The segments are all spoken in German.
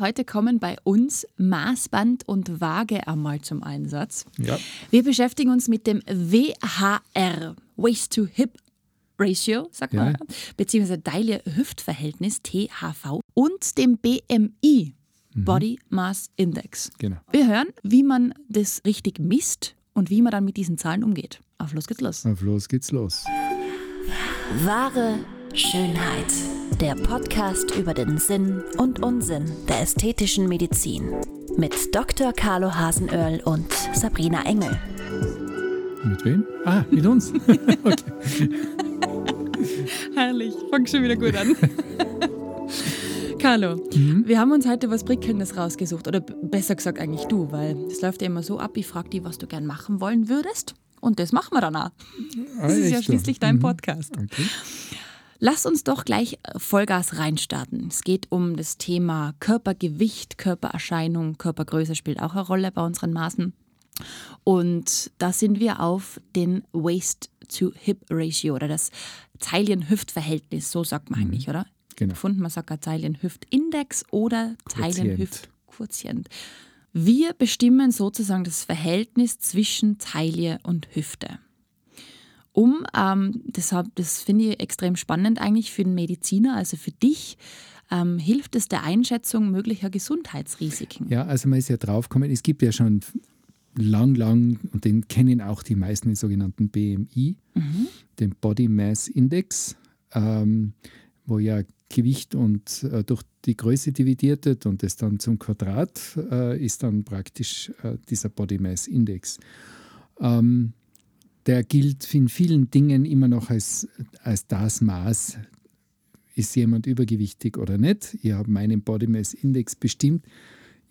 Heute kommen bei uns Maßband und Waage einmal zum Einsatz. Ja. Wir beschäftigen uns mit dem WHR, Waist-to-Hip-Ratio, sagt man, Ja. beziehungsweise Taille-Hüftverhältnis, THV, und dem BMI, Body Mass Index. Genau. Wir hören, wie man das richtig misst und wie man dann mit diesen Zahlen umgeht. Auf los geht's los. Auf los geht's los. Wahre Schönheit. Der Podcast über den Sinn und Unsinn der ästhetischen Medizin. Mit Dr. Carlo Hasenöhrl und Sabrina Engel. Mit wem? Ah, mit uns. okay. Herrlich, fängt schon wieder gut an. Carlo, wir haben uns heute was Prickelndes rausgesucht. Oder besser gesagt eigentlich du, weil es läuft ja immer so ab, ich frage dich, was du gern machen wollen würdest. Und das machen wir dann auch. Ah, Das ist ja echt so. schließlich dein Mhm. Podcast. Okay. Lass uns doch gleich äh, Vollgas reinstarten. Es geht um das Thema Körpergewicht, Körpererscheinung, Körpergröße spielt auch eine Rolle bei unseren Maßen. Und da sind wir auf den Waist-to-Hip-Ratio oder das Taillen-Hüft-Verhältnis, so sagt man eigentlich, oder? Genau. Gefunden, man sagt ja Taillen-Hüft-Index oder Quotient. Taillen-Hüft-Quotient. Wir bestimmen sozusagen das Verhältnis zwischen Taille und Hüfte um, ähm, deshalb, das finde ich extrem spannend eigentlich für den Mediziner, also für dich, ähm, hilft es der Einschätzung möglicher Gesundheitsrisiken. Ja, also man ist ja draufgekommen, es gibt ja schon lang, lang, und den kennen auch die meisten, den sogenannten BMI, den Body Mass Index, ähm, wo ja Gewicht und äh, durch die Größe dividiert wird und das dann zum Quadrat äh, ist dann praktisch äh, dieser Body Mass Index. Ähm, der gilt in vielen Dingen immer noch als, als das Maß, ist jemand übergewichtig oder nicht. Ich habe meinen Body Mass Index bestimmt.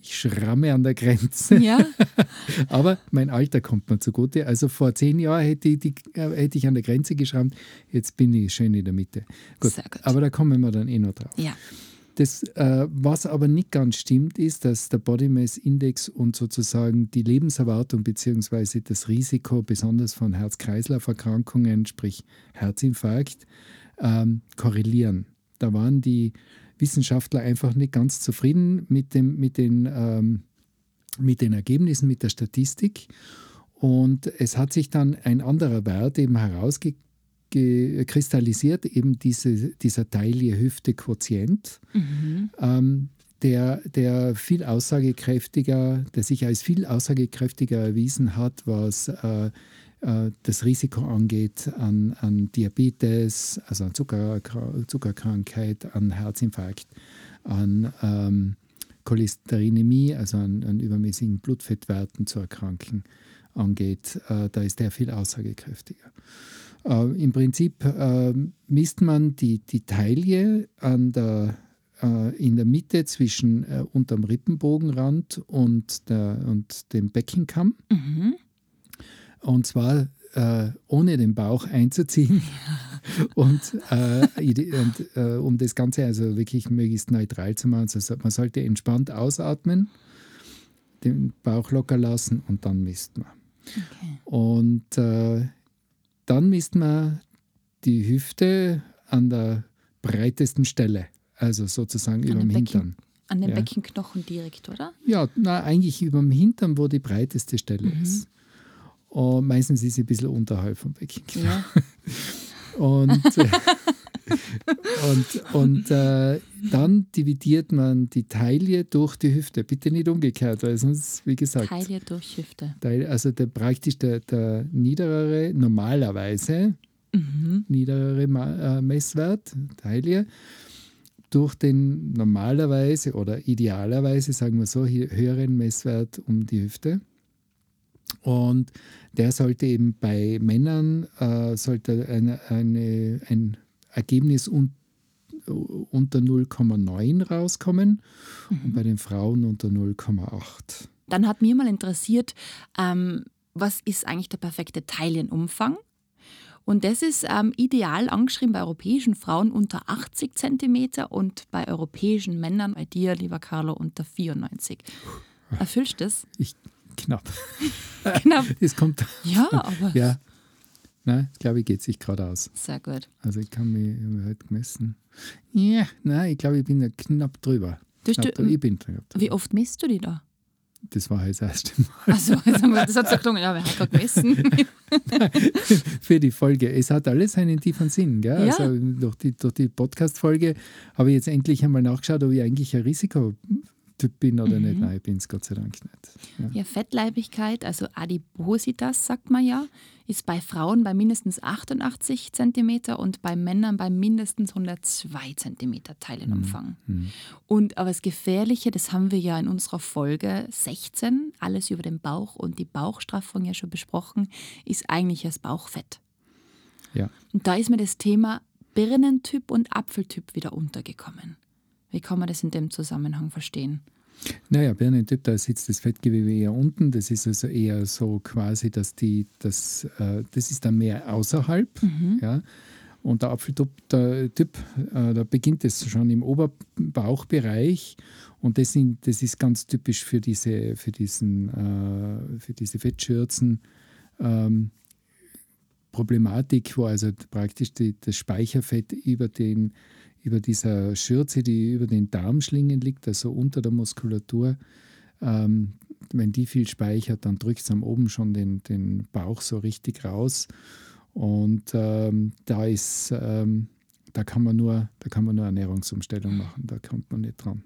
Ich schramme an der Grenze, Ja, aber mein Alter kommt mir zugute. Also vor zehn Jahren hätte ich, die, äh, hätte ich an der Grenze geschrammt, jetzt bin ich schön in der Mitte. Gut, gut. aber da kommen wir dann eh noch drauf. ja. Das, äh, was aber nicht ganz stimmt, ist, dass der Body Mass Index und sozusagen die Lebenserwartung bzw. das Risiko besonders von Herz-Kreislauf-Erkrankungen, sprich Herzinfarkt, ähm, korrelieren. Da waren die Wissenschaftler einfach nicht ganz zufrieden mit, dem, mit, den, ähm, mit den Ergebnissen, mit der Statistik. Und es hat sich dann ein anderer Wert eben herauskristallisiert, eben diese, dieser Taille-Hüfte-Quotient, ähm, der, der viel aussagekräftiger, der sich als viel aussagekräftiger erwiesen hat, was äh, äh, das Risiko angeht an, an Diabetes, also an Zucker, Zuckerkrankheit, an Herzinfarkt, an ähm, Cholesterinämie, also an, an übermäßigen Blutfettwerten zu erkranken angeht, äh, da ist der viel aussagekräftiger. Äh, Im Prinzip äh, misst man die, die Taille der, äh, in der Mitte zwischen äh, unterm Rippenbogenrand und, der, und dem Beckenkamm. Mhm. Und zwar äh, ohne den Bauch einzuziehen. Und, äh, und um das Ganze also wirklich möglichst neutral zu machen, also man sollte entspannt ausatmen, den Bauch locker lassen und dann misst man. Okay. Und dann misst man die Hüfte an der breitesten Stelle, also sozusagen über dem. Hintern. An den Ja. Beckenknochen direkt, oder? Ja, na, eigentlich über dem Hintern, wo die breiteste Stelle ist. Und meistens ist sie ein bisschen unterhalb vom Becken. Ja. Und, äh, und, und äh, dann dividiert man die Taille durch die Hüfte. Bitte nicht umgekehrt, weil sonst, wie gesagt, Taille durch Hüfte. Teil- also der, praktisch der, der niederere, normalerweise Mhm. niederere Ma- äh, Messwert, Taille, durch den normalerweise oder idealerweise, sagen wir so, hö- höheren Messwert um die Hüfte. Und der sollte eben bei Männern äh, sollte eine, eine, ein Ergebnis un, unter 0,9 rauskommen und bei den Frauen unter 0,8. Dann hat mir mal interessiert, ähm, was ist eigentlich der perfekte Taillenumfang? Und das ist ähm, ideal angeschrieben bei europäischen Frauen unter 80 cm und bei europäischen Männern, bei dir, lieber Carlo, unter 94. Erfüllst du das? Ich, knapp. Knapp. Es kommt, Ja, aber ja. Nein, glaube ich, geht sich gerade aus. sehr gut. Also ich kann mich ich heute gemessen. Ja, nein, ich glaube, ich bin da knapp drüber. Du, Hab da du, E-Binden gehabt. wie oft misst du die da? Das war jetzt das erste Mal Also, das hat so geklungen, ja, wer hat gerade gemessen? für die Folge. Es hat alles einen tiefen Sinn. Gell? Ja. Also durch die, durch die Podcast-Folge habe ich jetzt endlich einmal nachgeschaut, ob ich eigentlich ein Risikotyp bin oder Mhm. nicht. Nein, ich bin es Gott sei Dank nicht. Ja. Ja, Fettleibigkeit, also Adipositas, sagt man ja, ist bei Frauen bei mindestens 88 cm und bei Männern bei mindestens 102 cm Teilenumfang. Und aber das Gefährliche, das haben wir ja in unserer Folge 16, alles über den Bauch und die Bauchstraffung ja schon besprochen, ist eigentlich das Bauchfett. Ja. Und da ist mir das Thema Birnentyp und Apfeltyp wieder untergekommen. Wie kann man das in dem Zusammenhang verstehen? Naja, Birnentyp, da sitzt das Fettgewebe eher unten. Das ist also eher so quasi, dass die, das, äh, das ist dann mehr außerhalb. Ja. Und der Apfeltyp, der typ, äh, da beginnt es schon im Oberbauchbereich. Und das, sind, das ist ganz typisch für diese, für diesen, äh, für diese Fettschürzen. Ähm, Problematik, wo also praktisch die, das Speicherfett über, den, über dieser Schürze, die über den Darmschlingen liegt, also unter der Muskulatur, ähm, wenn die viel speichert, dann drückt es am oben schon den, den Bauch so richtig raus. Und ähm, da ist, ähm, da kann man nur, da kann man nur Ernährungsumstellung machen, da kommt man nicht dran.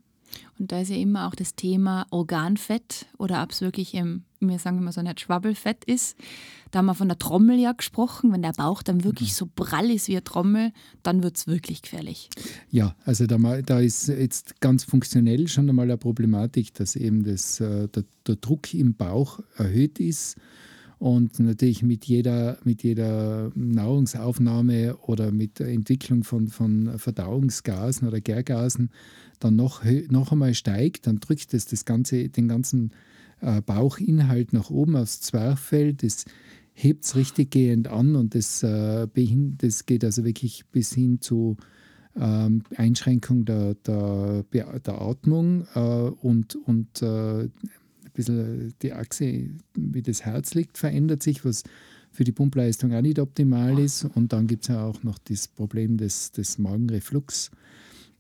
Und da ist ja immer auch das Thema Organfett oder ob es wirklich im, wir sagen immer so nicht Schwabbelfett ist. Da haben wir von der Trommel ja gesprochen. Wenn der Bauch dann wirklich so prall ist wie eine Trommel, dann wird es wirklich gefährlich. Ja, also da, da ist jetzt ganz funktionell schon einmal eine Problematik, dass eben das, äh, der, der Druck im Bauch erhöht ist und natürlich mit jeder, mit jeder Nahrungsaufnahme oder mit der Entwicklung von, von Verdauungsgasen oder Gärgasen dann noch, noch einmal steigt, dann drückt es das ganze, den ganzen äh, Bauchinhalt nach oben aufs Zwerchfell. Das hebt es richtig gehend an und das, äh, das geht also wirklich bis hin zu ähm, Einschränkung der, der, der Atmung äh, und, und bisschen die Achse, wie das Herz liegt, verändert sich, was für die Pumpleistung auch nicht optimal ist. Und dann gibt es ja auch noch das Problem des, des Magenreflux.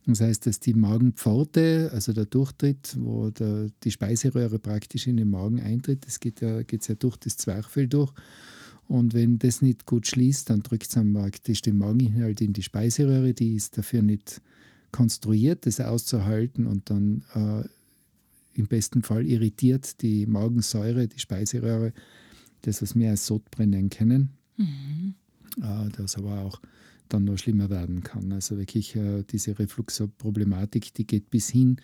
Das heißt, dass die Magenpforte, also der Durchtritt, wo der, die Speiseröhre praktisch in den Magen eintritt, das geht ja, geht's ja durch das Zwerchfell durch. Und wenn das nicht gut schließt, dann drückt es am praktisch den Mageninhalt in die Speiseröhre, die ist dafür nicht konstruiert, das auszuhalten und dann äh, im besten Fall irritiert die Magensäure, die Speiseröhre, das, was wir als Sodbrennen nennen können, äh, das aber auch dann noch schlimmer werden kann. Also wirklich äh, diese Refluxproblematik, die geht bis hin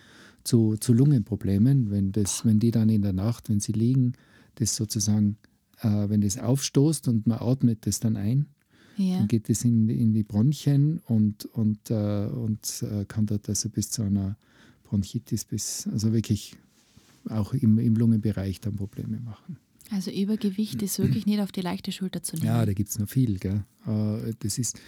zu, zu Lungenproblemen, wenn, das, wenn die dann in der Nacht, wenn sie liegen, das sozusagen, äh, wenn das aufstoßt und man atmet das dann ein, Ja. dann geht es in, in die Bronchien und, und, äh, und äh, kann dort also bis zu einer Bronchitis, bis, also wirklich auch im, im Lungenbereich dann Probleme machen. Also Übergewicht ist wirklich nicht auf die leichte Schulter zu nehmen. Ja, da gibt es noch viel. Gell? Äh, Das ist,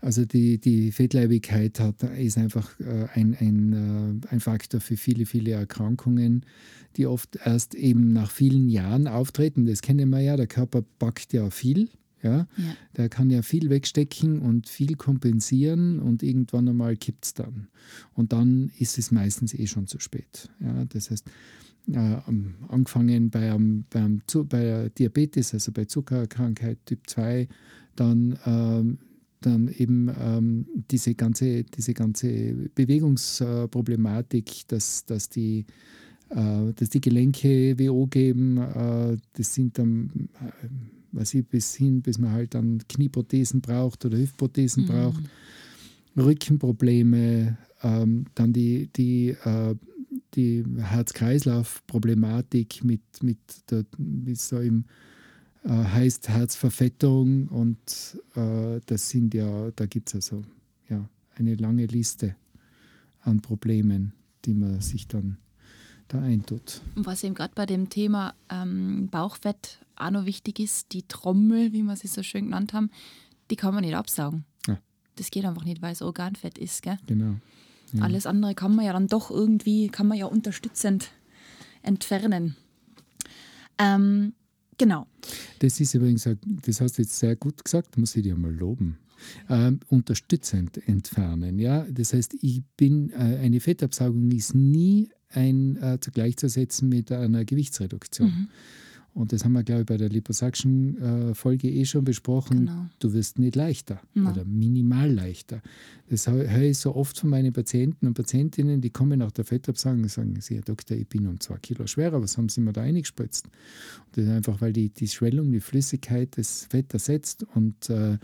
also die, die Fettleibigkeit hat, ist einfach äh, ein, ein, äh, ein Faktor für viele, viele Erkrankungen, die oft erst eben nach vielen Jahren auftreten. Das kennen wir ja, der Körper backt ja viel. Ja? Ja. Der kann ja viel wegstecken und viel kompensieren und irgendwann einmal kippt es dann. Und dann ist es meistens eh schon zu spät. Ja? Das heißt, äh, angefangen bei, einem, beim, Zu- bei Diabetes, also bei Zuckerkrankheit Typ 2, dann, ähm, dann eben ähm, diese ganze, diese ganze Bewegungsproblematik, dass, dass, die, äh, dass die Gelenke WO geben, äh, das sind dann, weiß ich, bis hin, bis man halt dann Knieprothesen braucht oder Hüftprothesen braucht, Rückenprobleme, ähm, dann die, die, äh, die Herz-Kreislauf-Problematik mit, mit der, wie es so im äh, heißt Herzverfettung und äh, das sind ja, da gibt es also ja, eine lange Liste an Problemen, die man sich dann da eintut. Und was eben gerade bei dem Thema ähm, Bauchfett auch noch wichtig ist, die Trommel, wie wir sie so schön genannt haben, die kann man nicht absaugen. Ja. Das geht einfach nicht, weil es Organfett ist. Gell? Genau. Alles andere kann man ja dann doch irgendwie, kann man ja unterstützend entfernen. Ähm, genau. Das ist übrigens, das hast du jetzt sehr gut gesagt, muss ich dir mal loben. ähm, unterstützend entfernen. Ja? Das heißt, ich bin, äh, eine Fettabsaugung ist nie ein, äh, gleichzusetzen mit einer Gewichtsreduktion. Mhm. Und das haben wir, glaube ich, bei der Liposuction-Folge eh schon besprochen. Genau. Du wirst nicht leichter no. oder minimal leichter. Das höre ich so oft von meinen Patienten und Patientinnen, die kommen nach der Fettabsaugung und sagen, Sie, Herr Doktor, ich bin um zwei Kilo schwerer, was haben Sie mir da eingespritzt? Und das ist einfach, weil die, die Schwellung, die Flüssigkeit das Fett ersetzt und äh,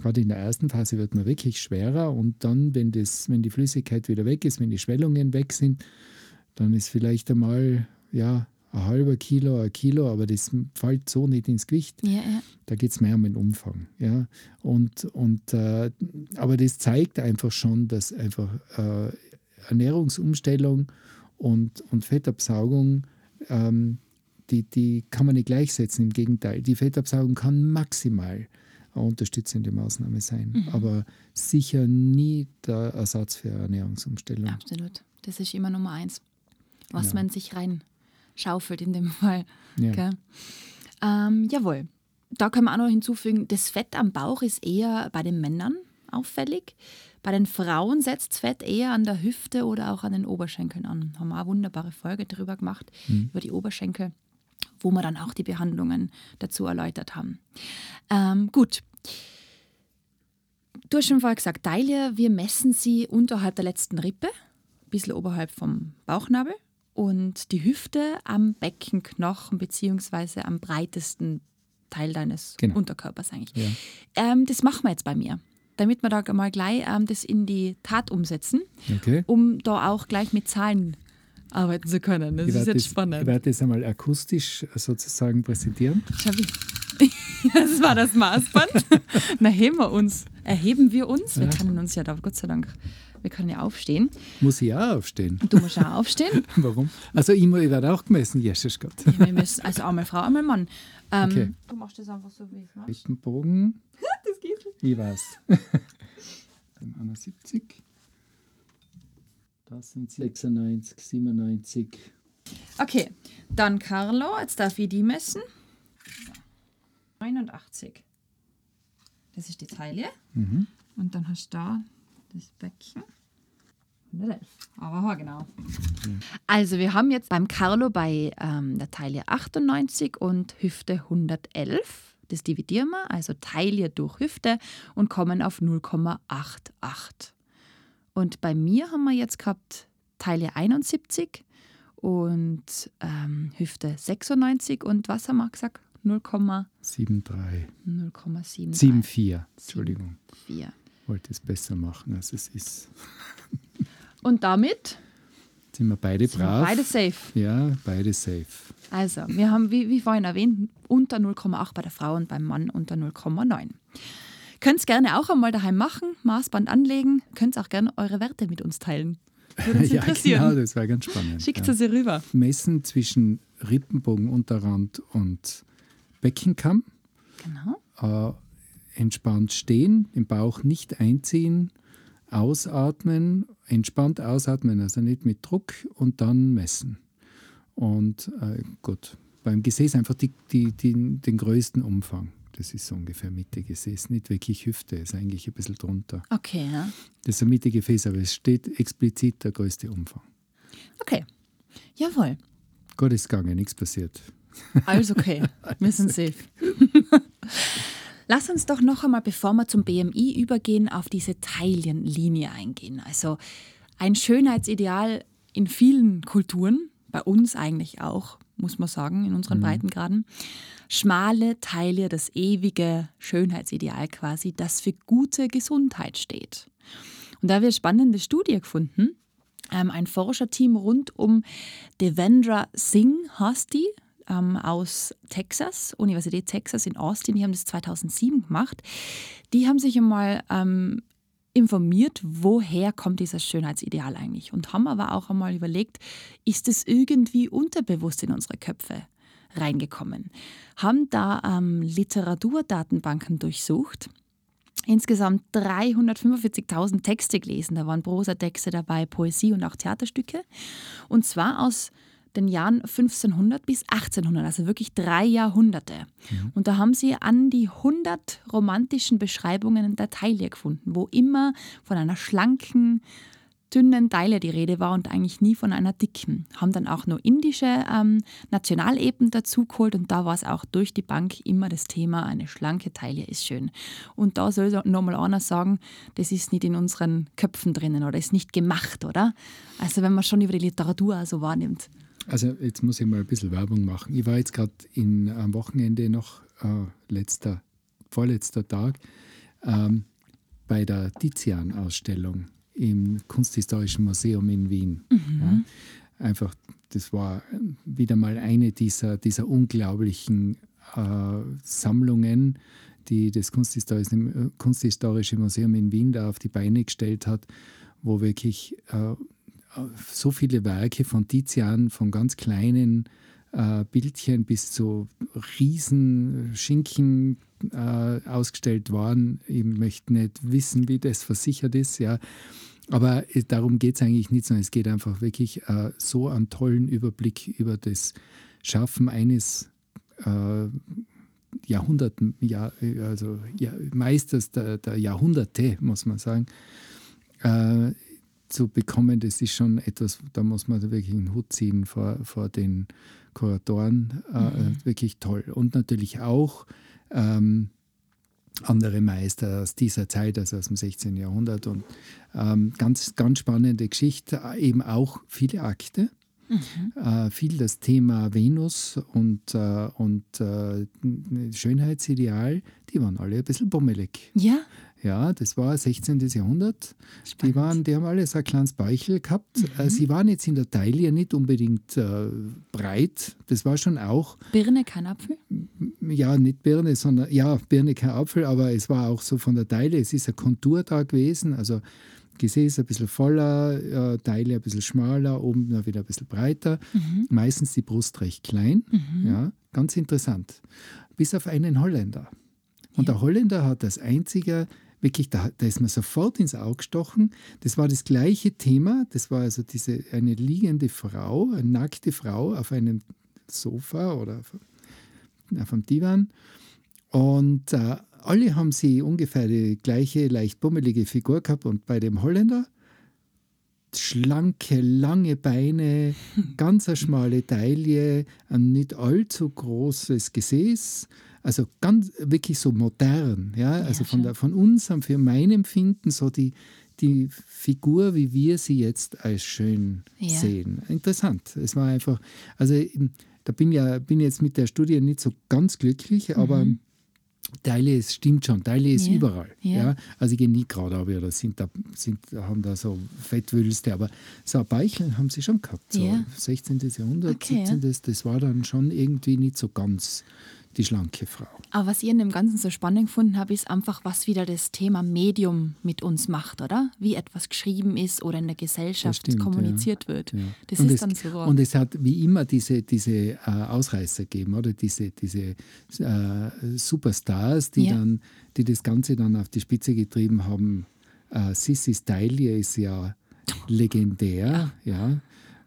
gerade in der ersten Phase wird man wirklich schwerer und dann, wenn, das, wenn die Flüssigkeit wieder weg ist, wenn die Schwellungen weg sind, dann ist vielleicht einmal ja, ein halber Kilo, ein Kilo, aber das fällt so nicht ins Gewicht. Ja, ja. Da geht es mehr um den Umfang. Ja? Und, und, äh, aber das zeigt einfach schon, dass einfach äh, Ernährungsumstellung und, und Fettabsaugung, ähm, die, die kann man nicht gleichsetzen. Im Gegenteil, die Fettabsaugung kann maximal eine unterstützende Maßnahme sein, mhm. aber sicher nie der Ersatz für Ernährungsumstellung. Absolut. Das ist immer Nummer eins, was ja. man sich rein schaufelt in dem Fall. Ja. Ähm, jawohl. Da können wir auch noch hinzufügen, das Fett am Bauch ist eher bei den Männern auffällig. Bei den Frauen setzt Fett eher an der Hüfte oder auch an den Oberschenkeln an. Haben wir eine wunderbare Folge darüber gemacht, mhm. über die Oberschenkel, wo wir dann auch die Behandlungen dazu erläutert haben. Ähm, gut. Du hast schon vorher gesagt, Taille, wir messen sie unterhalb der letzten Rippe, ein bisschen oberhalb vom Bauchnabel und die Hüfte am Beckenknochen beziehungsweise am breitesten Teil deines genau. Unterkörpers eigentlich. Ja. Ähm, das machen wir jetzt bei mir, damit wir da mal gleich ähm, das in die Tat umsetzen, okay. um da auch gleich mit Zahlen arbeiten zu können. Das ich ist jetzt das, spannend. Ich werde das einmal akustisch sozusagen präsentieren. Das war das Maßband. Na, heben wir uns. Erheben wir uns. Wir ja. können uns ja da Gott sei Dank wir können ja aufstehen. Muss ich auch aufstehen? Du musst auch aufstehen. Warum? Also ich, ich werde auch gemessen, Jesus Gott. Ja, wir müssen, also einmal Frau, einmal Mann. Ähm, okay. Du machst das einfach so, wie ich mache. Richten Bogen. das geht schon. Ich weiß. 71. Das sind 96, 97. Okay, dann Carlo, jetzt darf ich die messen. 89. Das ist die Taille. Mhm. Und dann hast du da das Becken. 111. Aber genau. Also wir haben jetzt beim Carlo bei ähm, der Taille 98 und Hüfte 111. Das dividieren wir, also Taille durch Hüfte und kommen auf 0,88. Und bei mir haben wir jetzt gehabt Taille 71 und ähm, Hüfte 96 und was haben wir gesagt? 0,73. 0,74. 74, Entschuldigung. 4 wollte es besser machen, als es ist. Und damit sind wir beide sind brav. Wir beide safe. Ja, beide safe. Also, wir haben, wie, wie vorhin erwähnt, unter 0,8 bei der Frau und beim Mann unter 0,9. Könnt es gerne auch einmal daheim machen, Maßband anlegen, könnt auch gerne eure Werte mit uns teilen. Uns ja, genau, das wäre ganz spannend. Schickt ja. sie rüber. Messen zwischen Rippenbogen, Unterrand und Beckenkamm. Genau. Entspannt stehen, den Bauch nicht einziehen, ausatmen, entspannt ausatmen, also nicht mit Druck und dann messen. Und äh, gut, beim Gesäß einfach die, die, die, den größten Umfang. Das ist so ungefähr Mitte Gesäß, nicht wirklich Hüfte, ist eigentlich ein bisschen drunter. Okay, ja. Das ist ein Mitte Gefäß, aber es steht explizit der größte Umfang. Okay, jawohl. Gott ist gegangen, nichts passiert. Alles okay, wir sind safe. Lass uns doch noch einmal, bevor wir zum BMI übergehen, auf diese Taillenlinie eingehen. Also ein Schönheitsideal in vielen Kulturen, bei uns eigentlich auch, muss man sagen, in unseren mhm. Breitengraden. Schmale Taille, das ewige Schönheitsideal quasi, das für gute Gesundheit steht. Und da haben wir eine spannende Studie gefunden. Ähm, ein Forscherteam rund um Devendra Singh heißt die, ähm, aus Texas, Universität Texas in Austin, die haben das 2007 gemacht. Die haben sich einmal ähm, informiert, woher kommt dieses Schönheitsideal eigentlich und haben aber auch einmal überlegt, ist es irgendwie unterbewusst in unsere Köpfe reingekommen. Haben da ähm, Literaturdatenbanken durchsucht insgesamt 345.000 Texte gelesen. Da waren Prosatexte dabei, Poesie und auch Theaterstücke. Und zwar aus den Jahren 1500 bis 1800, also wirklich drei Jahrhunderte. Mhm. Und da haben sie an die 100 romantischen Beschreibungen der Taille gefunden, wo immer von einer schlanken, dünnen Teile die Rede war und eigentlich nie von einer dicken. Haben dann auch nur indische ähm, Nationaleben dazugeholt und da war es auch durch die Bank immer das Thema, eine schlanke Taille ist schön. Und da soll nochmal einer sagen, das ist nicht in unseren Köpfen drinnen oder ist nicht gemacht, oder? Also wenn man schon über die Literatur so wahrnimmt. Also jetzt muss ich mal ein bisschen Werbung machen. Ich war jetzt gerade am Wochenende noch, äh, letzter, vorletzter Tag, ähm, bei der Tizian-Ausstellung im Kunsthistorischen Museum in Wien. Mhm. Ja, einfach, das war wieder mal eine dieser, dieser unglaublichen äh, Sammlungen, die das Kunsthistorische, Kunsthistorische Museum in Wien da auf die Beine gestellt hat, wo wirklich äh, so viele Werke von Tizian, von ganz kleinen äh, Bildchen bis zu riesen Schinken äh, ausgestellt waren. Ich möchte nicht wissen, wie das versichert ist, ja. Aber darum geht es eigentlich nicht, sondern es geht einfach wirklich äh, so einen tollen Überblick über das Schaffen eines äh, Jahrhunderten, ja, also ja, Meisters der, der, Jahrhunderte, muss man sagen, äh, zu bekommen. Das ist schon etwas, da muss man wirklich einen Hut ziehen vor, vor den Kuratoren. Äh, mhm. Wirklich toll. Und natürlich auch ähm, andere Meister aus dieser Zeit, also aus dem 16. Jahrhundert. Und ähm, ganz, ganz spannende Geschichte, eben auch viele Akte. Mhm. Äh, viel das Thema Venus und, äh, und äh, Schönheitsideal, die waren alle ein bisschen bummelig. Ja. Ja, das war 16. Jahrhundert. Die, waren, die haben alle so ein kleines Beichel gehabt. Mhm. Äh, sie waren jetzt in der Taille nicht unbedingt äh, breit. Das war schon auch. Birne, kein Apfel? Ja, nicht Birne, sondern ja, Birne, kein Apfel, aber es war auch so von der Taille. Es ist eine Kontur da gewesen. Also Gesäß ein bisschen voller, äh, Teile ein bisschen schmaler, oben wieder ein bisschen breiter. Mhm. Meistens die Brust recht klein. Mhm. Ja, ganz interessant. Bis auf einen Holländer. Und ja. der Holländer hat als einziger wirklich, da, da ist mir sofort ins Auge gestochen. Das war das gleiche Thema. Das war also diese, eine liegende Frau, eine nackte Frau auf einem Sofa oder auf, auf einem Divan. Und äh, alle haben sie ungefähr die gleiche, leicht bummelige Figur gehabt. Und bei dem Holländer schlanke, lange Beine, ganz eine schmale Taille, ein nicht allzu großes Gesäß also ganz wirklich so modern, ja, ja also von, der, von uns haben für mein Empfinden so die, die Figur, wie wir sie jetzt als schön ja. sehen. Interessant. Es war einfach, also da bin ja bin jetzt mit der Studie nicht so ganz glücklich, aber mhm. Teile ist, stimmt schon, Teile ist ja. überall. Ja. ja. Also ich gehe nie gerade aber oder sind da, sind, haben da so Fettwülste, aber so ein Beichel haben sie schon gehabt. So ja. 16. Jahrhundert, okay, 17. Das war dann schon irgendwie nicht so ganz die schlanke Frau. Aber was ich in dem Ganzen so spannend gefunden habe, ist einfach, was wieder das Thema Medium mit uns macht, oder? Wie etwas geschrieben ist oder in der Gesellschaft stimmt, kommuniziert ja. wird. Ja. Das und ist es, dann so. Und es hat wie immer diese, diese äh, Ausreißer gegeben, oder? Diese, diese äh, Superstars, die, ja. dann, die das Ganze dann auf die Spitze getrieben haben. Äh, Sissy Stylier ist ja legendär, ja.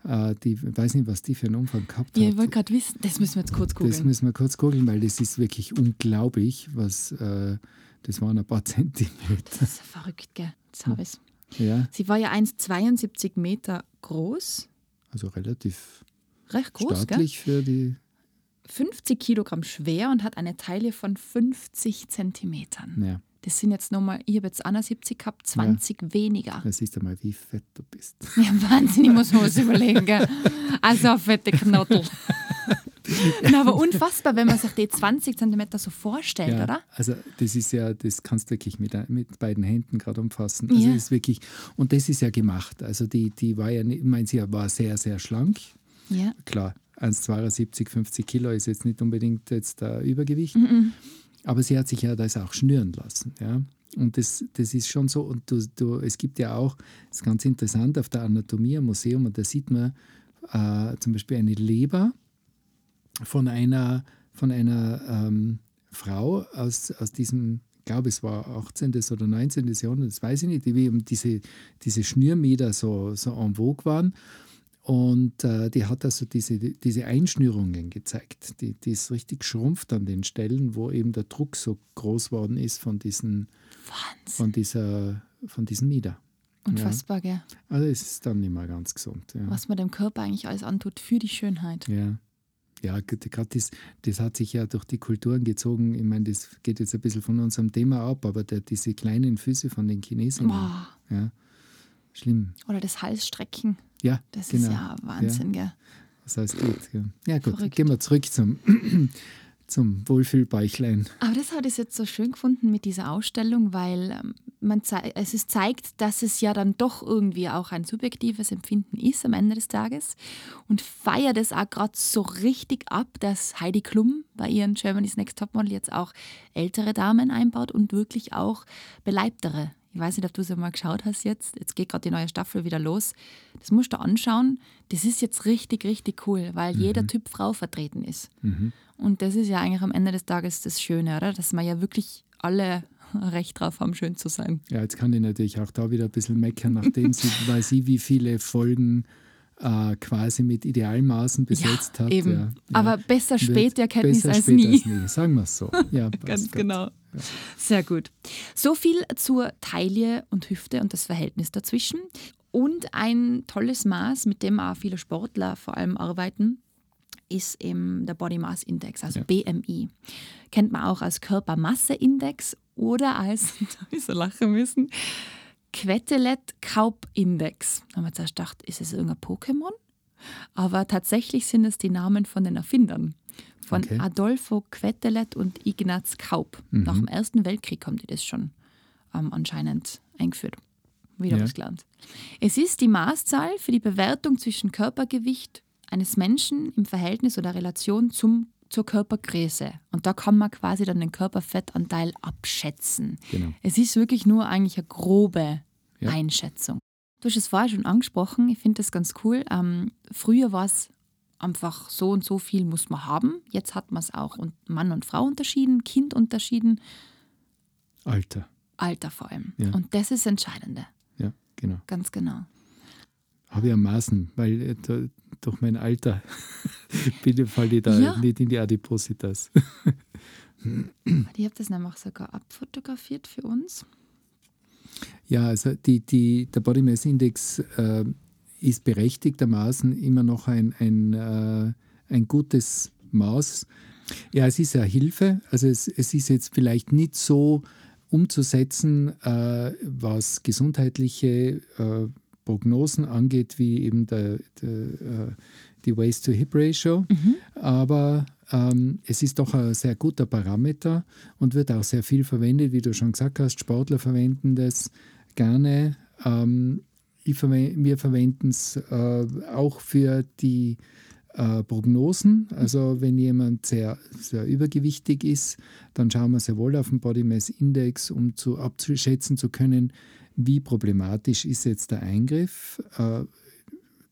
Äh, die, ich weiß nicht, was die für einen Umfang gehabt hat. Ja, ich wollte gerade wissen, das müssen wir jetzt kurz googeln. Das müssen wir kurz googeln, weil das ist wirklich unglaublich, was, äh, das waren ein paar Zentimeter. Das ist verrückt, gell? Jetzt habe ich ja. Sie war ja 1,72 Meter groß. Also relativ Recht groß, gell? für die 50 Kilogramm schwer und hat eine Taille von 50 Zentimetern. Ja. Das sind jetzt nochmal, ich habe jetzt 71 gehabt, 20 ja. weniger. Da siehst du mal, wie fett du bist. Ja, Wahnsinn, ich muss mir was überlegen. Gell? Also eine fette Knottel. Na, aber unfassbar, wenn man sich die 20 cm so vorstellt, ja, oder? Also das ist ja, das kannst du wirklich mit, mit beiden Händen gerade umfassen. Also ja. das ist wirklich, und das ist ja gemacht. Also die, die war ja, ich meine, sie war sehr, sehr schlank. Ja. Klar, 1,72, 50 Kilo ist jetzt nicht unbedingt jetzt uh, Übergewicht. Mhm. Aber sie hat sich ja das auch schnüren lassen. Ja? Und das, das ist schon so. Und du, du, es gibt ja auch, das ist ganz interessant, auf der Anatomie am Museum, und da sieht man äh, zum Beispiel eine Leber von einer, von einer ähm, Frau aus, aus diesem, ich glaube, es war 18. oder 19. Jahrhundert, das weiß ich nicht, wie eben diese, diese Schnürmeter so, so en vogue waren. Und äh, die hat also diese, diese Einschnürungen gezeigt. Die, die ist richtig schrumpft an den Stellen, wo eben der Druck so groß worden ist von, diesen, von, dieser, von diesem Mieder. Unfassbar, ja. gell? Also es ist dann nicht mehr ganz gesund. Ja. Was man dem Körper eigentlich alles antut für die Schönheit. Ja. Ja, gerade das, das hat sich ja durch die Kulturen gezogen. Ich meine, das geht jetzt ein bisschen von unserem Thema ab, aber der, diese kleinen Füße von den Chinesen. Boah. Ja, schlimm. Oder das Halsstrecken. Ja, Das genau. ist ja Wahnsinn, gell? Das heißt, geht. Ja, ja gut, Verrückt. gehen wir zurück zum, zum Wohlfühlbäuchlein. Aber das hat es jetzt so schön gefunden mit dieser Ausstellung, weil ähm, man es ist, zeigt, dass es ja dann doch irgendwie auch ein subjektives Empfinden ist am Ende des Tages und feiert es auch gerade so richtig ab, dass Heidi Klum bei ihren Germany's Next Topmodel jetzt auch ältere Damen einbaut und wirklich auch beleibtere. Ich weiß nicht, ob du es mal geschaut hast jetzt. Jetzt geht gerade die neue Staffel wieder los. Das musst du anschauen. Das ist jetzt richtig, richtig cool, weil jeder Typ Frau vertreten ist. Und das ist ja eigentlich am Ende des Tages das Schöne, oder? Dass wir ja wirklich alle Recht drauf haben, schön zu sein. Ja, jetzt kann ich natürlich auch da wieder ein bisschen meckern, nachdem sie, weil sie wie viele Folgen äh, quasi mit Idealmaßen besetzt hat. eben. Ja, ja. Aber besser spät Erkenntnis besser als spät nie. Als nie. Sagen wir es so. Ja, Ganz gut. genau. Sehr gut. So viel zur Taille und Hüfte und das Verhältnis dazwischen. Und ein tolles Maß, mit dem auch viele Sportler vor allem arbeiten, ist eben der Body Mass Index, also Ja. BMI. Kennt man auch als Körpermasseindex oder als, da habe ich so lachen müssen, Quetelet-Kaup-Index. Da haben wir zuerst gedacht, ist es irgendein Pokémon? Aber tatsächlich sind es die Namen von den Erfindern. Von Okay. Adolfo Quetelet und Ignaz Kaup. Nach dem Ersten Weltkrieg haben die das schon ähm, anscheinend eingeführt. Wieder Ja. was gelernt. Es ist die Maßzahl für die Bewertung zwischen Körpergewicht eines Menschen im Verhältnis oder Relation zum, zur Körpergröße. Und da kann man quasi dann den Körperfettanteil abschätzen. Genau. Es ist wirklich nur eigentlich eine grobe Ja. Einschätzung. Du hast es vorher schon angesprochen, ich finde das ganz cool. Ähm, früher war es einfach so und so viel muss man haben. Jetzt hat man es auch und Mann und Frau unterschieden, Kind unterschieden, Alter. Alter vor allem. Ja. Und das ist das Entscheidende, Ja, genau. ganz genau. Habe ich am Maßen, weil äh, da, durch mein Alter bitte falle ich da Ja. nicht in die Adipositas. Ich habe das nämlich sogar abfotografiert für uns. Ja, also die, die, der Body Mass Index äh, ist berechtigtermaßen immer noch ein, ein, äh, ein gutes Maß. Ja, es ist eine Hilfe. Also es, es ist jetzt vielleicht nicht so umzusetzen, äh, was gesundheitliche äh, Prognosen angeht, wie eben der, der, äh, die Waist-to-Hip-Ratio. Aber ähm, es ist doch ein sehr guter Parameter und wird auch sehr viel verwendet, wie du schon gesagt hast. Sportler verwenden das gerne. Ähm, verwe wir verwenden es äh, auch für die äh, Prognosen. Also wenn jemand sehr, sehr übergewichtig ist, dann schauen wir sehr wohl auf den Body Mass Index, um zu abzuschätzen zu können, wie problematisch ist jetzt der Eingriff. Äh,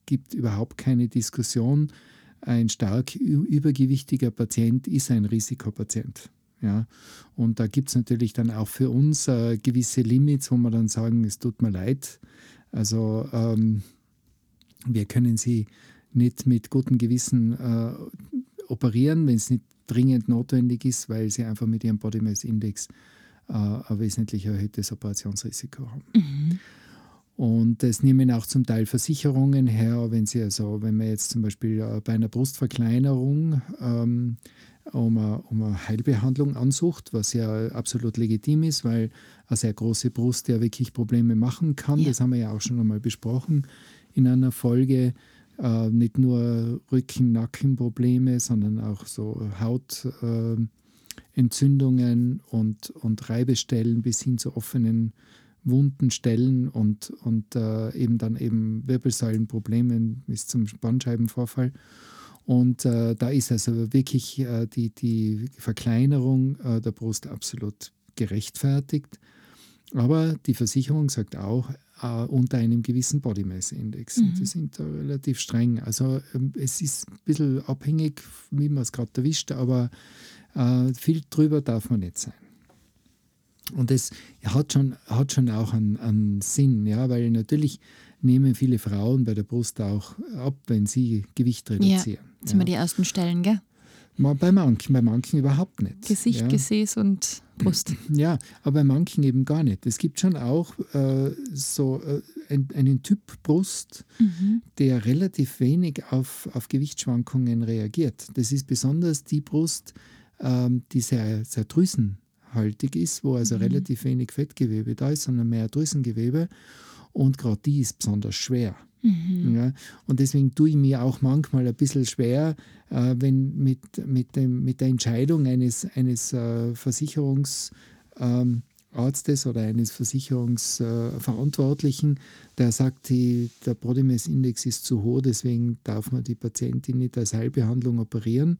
gibt überhaupt keine Diskussion. Ein stark übergewichtiger Patient ist ein Risikopatient. Ja, und da gibt es natürlich dann auch für uns äh, gewisse Limits, wo wir dann sagen, es tut mir leid. Also ähm, wir können sie nicht mit gutem Gewissen äh, operieren, wenn es nicht dringend notwendig ist, weil sie einfach mit ihrem Body Mass Index ein wesentlich erhöhtes Operationsrisiko haben. Und das nehmen auch zum Teil Versicherungen her, wenn sie also, wenn man jetzt zum Beispiel äh, bei einer Brustverkleinerung ähm, um, eine, um eine Heilbehandlung ansucht, was ja absolut legitim ist, weil eine sehr große Brust ja wirklich Probleme machen kann. Ja. Das haben wir ja auch schon einmal besprochen in einer Folge. Äh, nicht nur Rücken-Nacken-Probleme, sondern auch so Hautentzündungen äh, Entzündungen und, und Reibestellen bis hin zu offenen wunden Stellen und, und äh, eben dann eben Wirbelsäulenproblemen bis zum Bandscheibenvorfall. Und äh, da ist also wirklich äh, die, die Verkleinerung äh, der Brust absolut gerechtfertigt. Aber die Versicherung sagt auch, äh, unter einem gewissen Body Mass Index. Und Die sind da relativ streng. Also ähm, es ist ein bisschen abhängig, wie man es gerade erwischt, aber äh, viel drüber darf man nicht sein. Und das hat schon, hat schon auch einen, einen Sinn, ja, weil natürlich nehmen viele Frauen bei der Brust auch ab, wenn sie Gewicht reduzieren. Ja, sind wir die ersten Stellen, gell? Bei manchen, bei manchen überhaupt nicht. Gesicht, ja. Gesäß und Brust. Ja, aber bei manchen eben gar nicht. Es gibt schon auch äh, so äh, ein, einen Typ Brust, mhm. der relativ wenig auf, auf Gewichtsschwankungen reagiert. Das ist besonders die Brust, ähm, die sehr, sehr drüsenhaltig ist, wo also mhm. relativ wenig Fettgewebe da ist, sondern mehr Drüsengewebe. Und gerade die ist besonders schwer. Mhm. Ja, und deswegen tue ich mir auch manchmal ein bisschen schwer, äh, wenn mit, mit, dem, mit der Entscheidung eines, eines äh, Versicherungs- ähm, oder eines Versicherungsverantwortlichen, der sagt, die, der Body Mass Index ist zu hoch, deswegen darf man die Patientin nicht als Heilbehandlung operieren.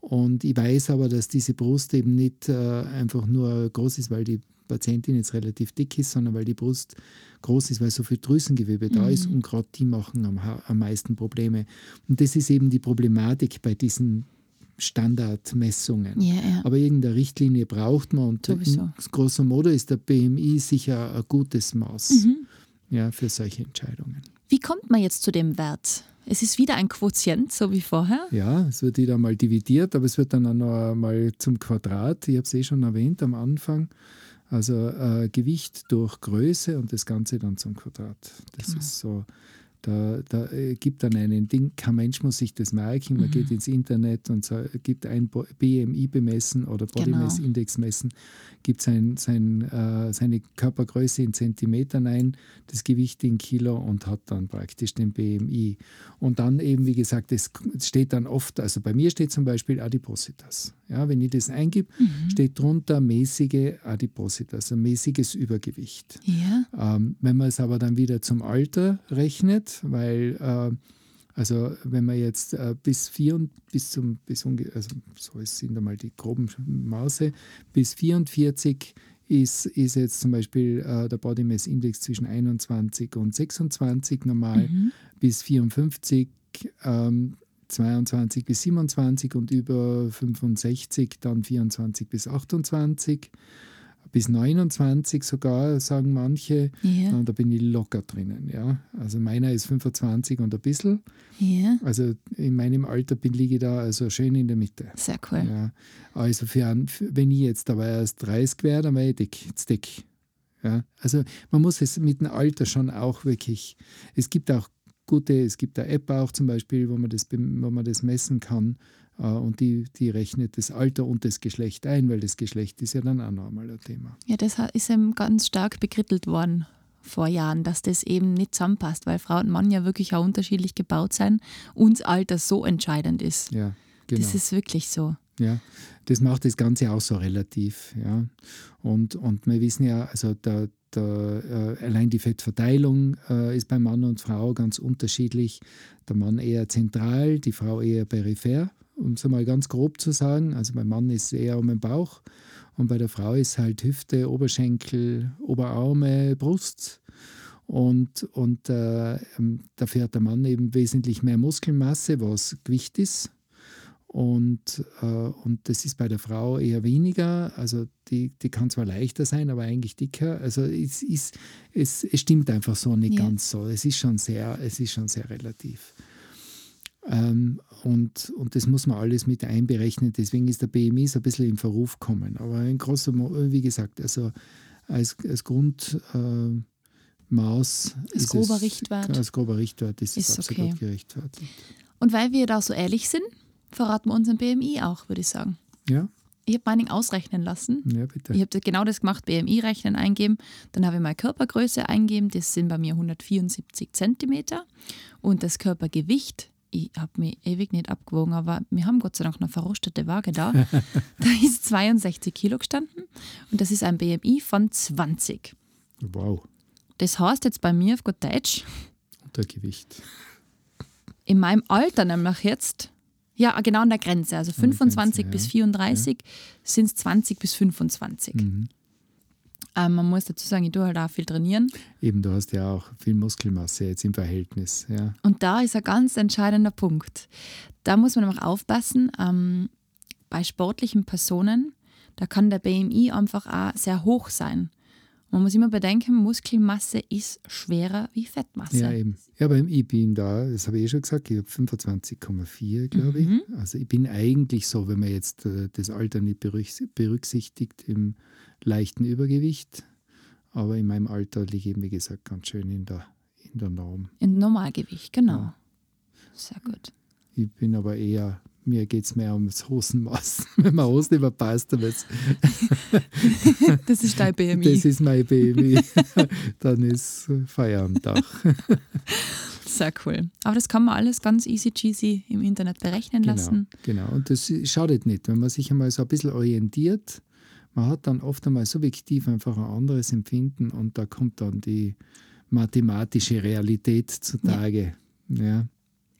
Und ich weiß aber, dass diese Brust eben nicht äh, einfach nur groß ist, weil die Patientin jetzt relativ dick ist, sondern weil die Brust groß ist, weil so viel Drüsengewebe da mhm. ist und gerade die machen am, am meisten Probleme. Und das ist eben die Problematik bei diesen Standardmessungen. Ja, ja. Aber irgendeine Richtlinie braucht man und Sowieso. grosso modo ist der BMI sicher ein gutes Maß mhm. ja, für solche Entscheidungen. Wie kommt man jetzt zu dem Wert? Es ist wieder ein Quotient, so wie vorher. Ja, es wird wieder mal dividiert, aber es wird dann auch noch mal zum Quadrat. Ich habe es eh schon erwähnt am Anfang. Also äh, Gewicht durch Größe und das Ganze dann zum Quadrat. Das genau. ist so da, da äh, gibt dann einen Ding, kein Mensch muss sich das merken. Man mhm. geht ins Internet und so, gibt ein BMI bemessen oder Body genau. Mass Index messen, gibt sein, sein, äh, seine Körpergröße in Zentimetern ein, das Gewicht in Kilo und hat dann praktisch den BMI. Und dann eben, wie gesagt, es steht dann oft, also bei mir steht zum Beispiel Adipositas. Ja, wenn ich das eingib, mhm. steht drunter mäßige Adipositas, ein mäßiges Übergewicht. Ja. Ähm, wenn man es aber dann wieder zum Alter rechnet, weil äh, also wenn man jetzt äh, bis vier bis zum bis also so sind einmal die groben Maße bis 44 ist, ist jetzt zum Beispiel äh, der Body Mass Index zwischen 21 und 26 normal, mhm. bis 54 ähm, 22 bis 27 und über 65 dann 24 bis 28 bis 29 sogar, sagen manche. Und da bin ich locker drinnen. Ja. Also meiner ist 25 und ein bisschen. Ja. Also in meinem Alter bin, liege ich da also schön in der Mitte. Sehr cool. Ja. Also für, wenn ich jetzt dabei erst 30 wäre, dann wäre ich dick, dick. Ja. Also man muss es mit dem Alter schon auch wirklich, es gibt auch gute, es gibt eine App auch zum Beispiel, wo man das, wo man das messen kann. Äh, und die, die rechnet das Alter und das Geschlecht ein, weil das Geschlecht ist ja dann auch nochmal ein Thema. Ja, das ist eben ganz stark bekrittelt worden vor Jahren, dass das eben nicht zusammenpasst, weil Frau und Mann ja wirklich auch unterschiedlich gebaut sein und das Alter so entscheidend ist. Ja, genau. Das ist wirklich so. Ja, das macht das Ganze auch so relativ. Ja. Und, und wir wissen ja, also der, der, äh, allein die Fettverteilung äh, ist bei Mann und Frau ganz unterschiedlich. Der Mann eher zentral, die Frau eher peripher um es mal ganz grob zu sagen. Also beim Mann ist eher um den Bauch und bei der Frau ist halt Hüfte, Oberschenkel, Oberarme, Brust. Und, und äh, ähm, dafür hat der Mann eben wesentlich mehr Muskelmasse, was Gewicht ist. Und, äh, und das ist bei der Frau eher weniger. Also die, die kann zwar leichter sein, aber eigentlich dicker. Also es, ist, es, es stimmt einfach so nicht ja. ganz so. Es ist schon sehr, es ist schon sehr relativ. Ähm, und, und das muss man alles mit einberechnen. Deswegen ist der BMI so ein bisschen in Verruf gekommen. Aber in großer, wie gesagt, also als, als Grundmaß äh, ist grober es, Richtwert. als grober Richtwert ist, ist es absolut okay. gerechtfertigt. Und weil wir da so ehrlich sind, verraten wir unseren BMI auch, würde ich sagen. Ja. Ich habe meinen ausrechnen lassen. Ja, bitte. Ich habe genau das gemacht, BMI rechnen eingeben. Dann habe ich meine Körpergröße eingeben, das sind bei mir 174 Zentimeter. Und das Körpergewicht ich habe mich ewig nicht abgewogen, aber wir haben Gott sei Dank eine verrostete Waage da. da ist 62 Kilo gestanden und das ist ein BMI von 20. Wow. Das heißt jetzt bei mir auf gut Deutsch. Untergewicht. In meinem Alter nämlich jetzt, ja genau an der Grenze, also 25 Grenze, bis 34 ja. sind es 20 bis 25. Mhm. Ähm, man muss dazu sagen, ich tue halt auch viel trainieren. Eben, du hast ja auch viel Muskelmasse jetzt im Verhältnis. Ja. Und da ist ein ganz entscheidender Punkt. Da muss man auch aufpassen, ähm, bei sportlichen Personen, da kann der BMI einfach auch sehr hoch sein. Man muss immer bedenken, Muskelmasse ist schwerer wie Fettmasse. Ja, eben. Ja, aber ich bin da, das habe ich eh schon gesagt, ich habe 25,4, glaube mhm. ich. Also ich bin eigentlich so, wenn man jetzt äh, das Alter nicht berücksichtigt, im leichten Übergewicht. Aber in meinem Alter liege ich eben, wie gesagt, ganz schön in der, in der Norm. In Normalgewicht, genau. Ja. Sehr gut. Ich bin aber eher mir geht es mehr ums Hosenmaß. Wenn man Hosen überpasst, dann das ist dein BMI. Das ist mein BMI. dann ist Feier am Dach. Sehr cool. Aber das kann man alles ganz easy cheesy im Internet berechnen genau, lassen. Genau, und das schadet nicht, wenn man sich einmal so ein bisschen orientiert. Man hat dann oft einmal subjektiv einfach ein anderes Empfinden und da kommt dann die mathematische Realität zutage. Ja. ja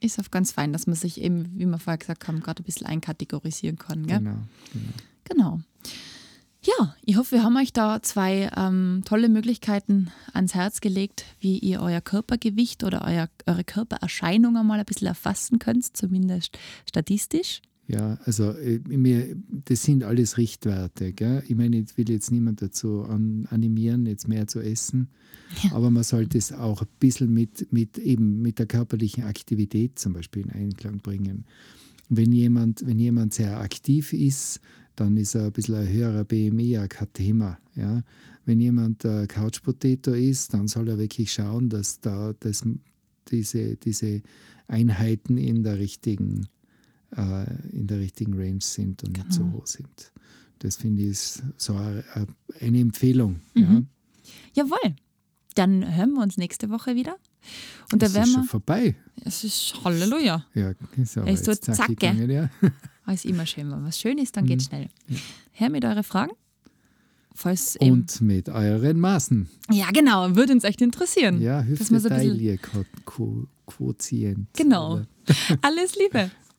ist auch ganz fein, dass man sich eben, wie wir vorher gesagt haben, gerade ein bisschen einkategorisieren kann. Gell? Genau, genau. Genau. Ja, ich hoffe, wir haben euch da zwei ähm, tolle Möglichkeiten ans Herz gelegt, wie ihr euer Körpergewicht oder euer, eure Körpererscheinung einmal ein bisschen erfassen könnt, zumindest statistisch. Ja, also äh, mir, das sind alles Richtwerte. Gell? Ich meine, ich will jetzt niemand dazu an, animieren, jetzt mehr zu essen, ja. aber man sollte es auch ein bisschen mit, mit, eben mit der körperlichen Aktivität zum Beispiel in Einklang bringen. Wenn jemand, wenn jemand sehr aktiv ist, dann ist er ein bisschen ein höherer BMI ja kein Thema. Ja? Wenn jemand äh, Couch Potato ist, dann soll er wirklich schauen, dass da das, diese, diese Einheiten in der richtigen äh, in der richtigen Range sind und genau. nicht so genau. hoch sind. Das finde ich so eine, Empfehlung. Mhm. Ja. Jawohl. Dann hören wir uns nächste Woche wieder. Und da werden wir. schon vorbei. Es ist Halleluja. Ja, ist aber ist so zack. Gegangen, ja. ist immer schön, wenn was schön ist, dann geht mhm. schnell. Ja. Her mit euren Fragen. Falls und mit euren Maßen. Ja, genau, würde uns echt interessieren. Ja, Hüfte-Taille-Quotient. Genau. Alles Liebe.